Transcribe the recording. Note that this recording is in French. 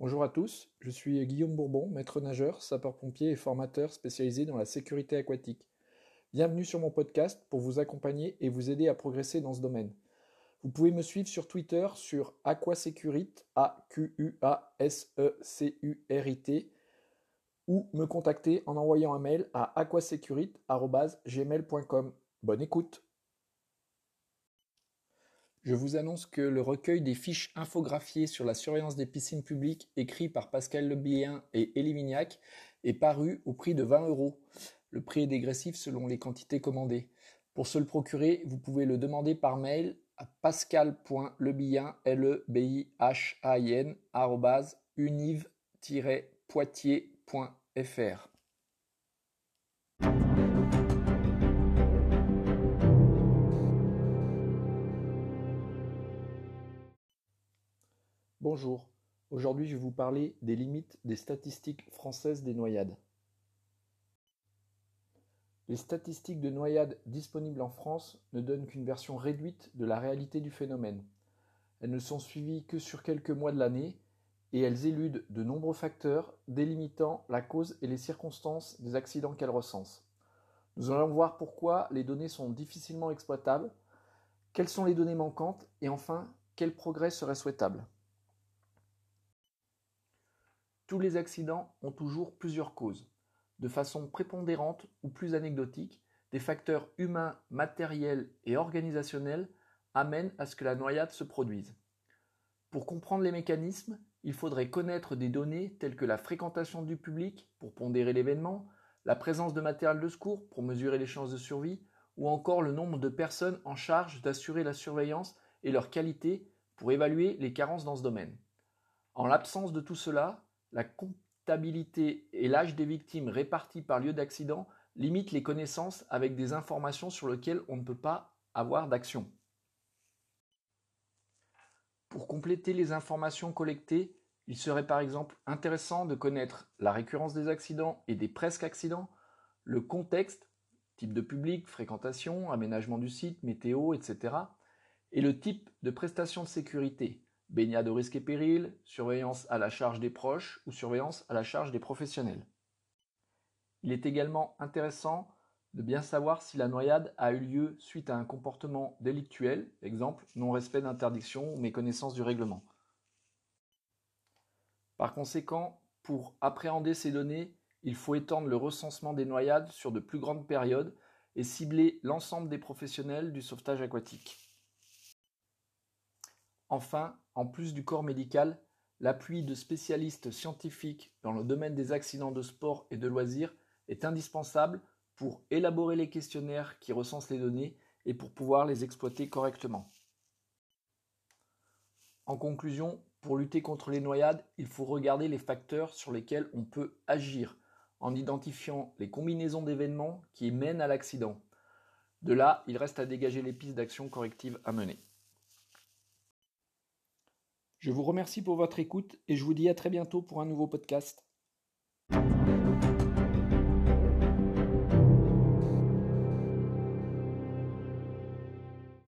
Bonjour à tous, je suis Guillaume Bourbon, maître nageur, sapeur-pompier et formateur spécialisé dans la sécurité aquatique. Bienvenue sur mon podcast pour vous accompagner et vous aider à progresser dans ce domaine. Vous pouvez me suivre sur Twitter sur Aquasecurit, A-Q-U-A-S-E-C-U-R-I-T, ou me contacter en envoyant un mail à aquasecurit.gmail.com. Bonne écoute je vous annonce que le recueil des fiches infographiées sur la surveillance des piscines publiques écrit par Pascal Lebien et Elie Mignac est paru au prix de 20 euros. Le prix est dégressif selon les quantités commandées. Pour se le procurer, vous pouvez le demander par mail à pascal.lebien, l e b i h a i n univ-poitiers.fr. Bonjour, aujourd'hui je vais vous parler des limites des statistiques françaises des noyades. Les statistiques de noyades disponibles en France ne donnent qu'une version réduite de la réalité du phénomène. Elles ne sont suivies que sur quelques mois de l'année et elles éludent de nombreux facteurs délimitant la cause et les circonstances des accidents qu'elles recensent. Nous allons voir pourquoi les données sont difficilement exploitables, quelles sont les données manquantes et enfin quel progrès serait souhaitable. Tous les accidents ont toujours plusieurs causes. De façon prépondérante ou plus anecdotique, des facteurs humains, matériels et organisationnels amènent à ce que la noyade se produise. Pour comprendre les mécanismes, il faudrait connaître des données telles que la fréquentation du public pour pondérer l'événement, la présence de matériel de secours pour mesurer les chances de survie, ou encore le nombre de personnes en charge d'assurer la surveillance et leur qualité pour évaluer les carences dans ce domaine. En l'absence de tout cela, la comptabilité et l'âge des victimes répartis par lieu d'accident limitent les connaissances avec des informations sur lesquelles on ne peut pas avoir d'action. Pour compléter les informations collectées, il serait par exemple intéressant de connaître la récurrence des accidents et des presque accidents, le contexte, type de public, fréquentation, aménagement du site, météo, etc., et le type de prestation de sécurité, baignade de risques et périls, surveillance à la charge des proches ou surveillance à la charge des professionnels. Il est également intéressant de bien savoir si la noyade a eu lieu suite à un comportement délictuel, exemple non-respect d'interdiction ou méconnaissance du règlement. Par conséquent, pour appréhender ces données, il faut étendre le recensement des noyades sur de plus grandes périodes et cibler l'ensemble des professionnels du sauvetage aquatique. Enfin, en plus du corps médical, l'appui de spécialistes scientifiques dans le domaine des accidents de sport et de loisirs est indispensable pour élaborer les questionnaires qui recensent les données et pour pouvoir les exploiter correctement. En conclusion, pour lutter contre les noyades, il faut regarder les facteurs sur lesquels on peut agir en identifiant les combinaisons d'événements qui mènent à l'accident. De là, il reste à dégager les pistes d'action correctives à mener. Je vous remercie pour votre écoute et je vous dis à très bientôt pour un nouveau podcast.